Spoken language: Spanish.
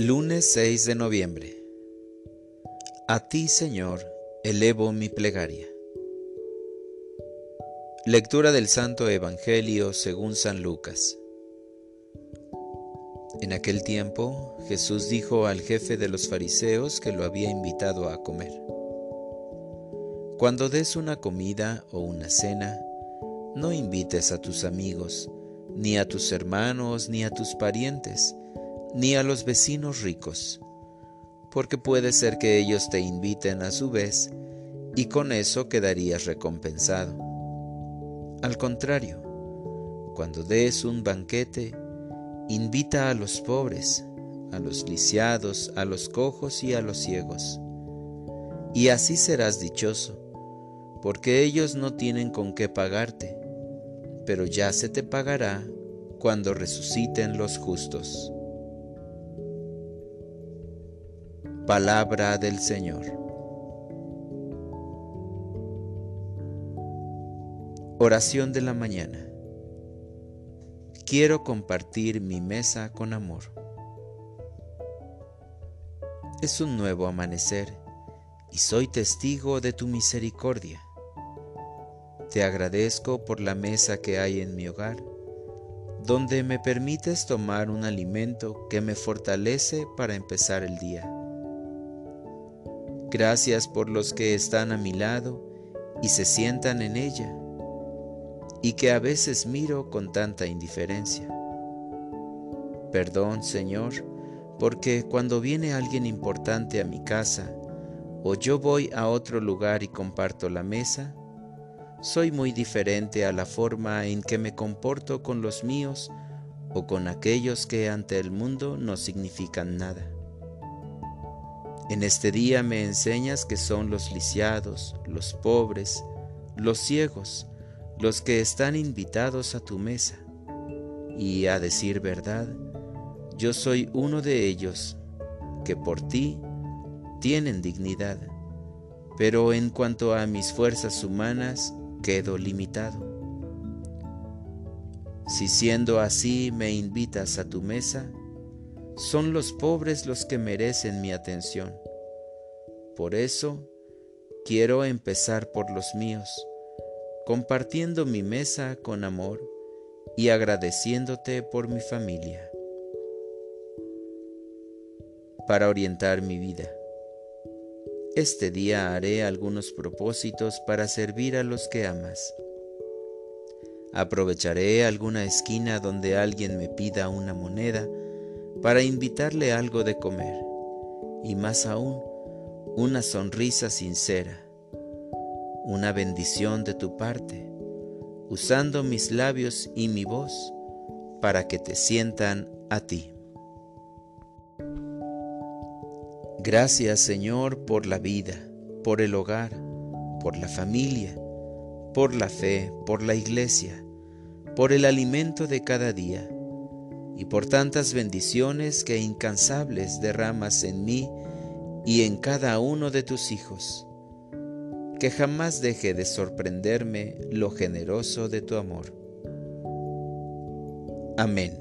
Lunes 6 de noviembre. A ti, Señor, elevo mi plegaria. Lectura del Santo Evangelio según San Lucas. En aquel tiempo Jesús dijo al jefe de los fariseos que lo había invitado a comer. Cuando des una comida o una cena, no invites a tus amigos, ni a tus hermanos, ni a tus parientes, ni a los vecinos ricos, porque puede ser que ellos te inviten a su vez y con eso quedarías recompensado. Al contrario, cuando des un banquete, invita a los pobres, a los lisiados, a los cojos y a los ciegos. Y así serás dichoso, porque ellos no tienen con qué pagarte, pero ya se te pagará cuando resuciten los justos. Palabra del Señor. Oración de la mañana. Quiero compartir mi mesa con amor. Es un nuevo amanecer y soy testigo de tu misericordia. Te agradezco por la mesa que hay en mi hogar, donde me permites tomar un alimento que me fortalece para empezar el día. Gracias por los que están a mi lado y se sientan en ella, y que a veces miro con tanta indiferencia. Perdón, Señor, porque cuando viene alguien importante a mi casa, o yo voy a otro lugar y comparto la mesa, soy muy diferente a la forma en que me comporto con los míos o con aquellos que ante el mundo no significan nada. En este día me enseñas que son los lisiados, los pobres, los ciegos, los que están invitados a tu mesa. Y a decir verdad, yo soy uno de ellos que por ti tienen dignidad, pero en cuanto a mis fuerzas humanas quedo limitado. Si siendo así me invitas a tu mesa, son los pobres los que merecen mi atención. Por eso, quiero empezar por los míos, compartiendo mi mesa con amor y agradeciéndote por mi familia. Para orientar mi vida. Este día haré algunos propósitos para servir a los que amas. Aprovecharé alguna esquina donde alguien me pida una moneda para invitarle algo de comer y más aún una sonrisa sincera, una bendición de tu parte, usando mis labios y mi voz para que te sientan a ti. Gracias Señor por la vida, por el hogar, por la familia, por la fe, por la iglesia, por el alimento de cada día y por tantas bendiciones que incansables derramas en mí y en cada uno de tus hijos. Que jamás deje de sorprenderme lo generoso de tu amor. Amén.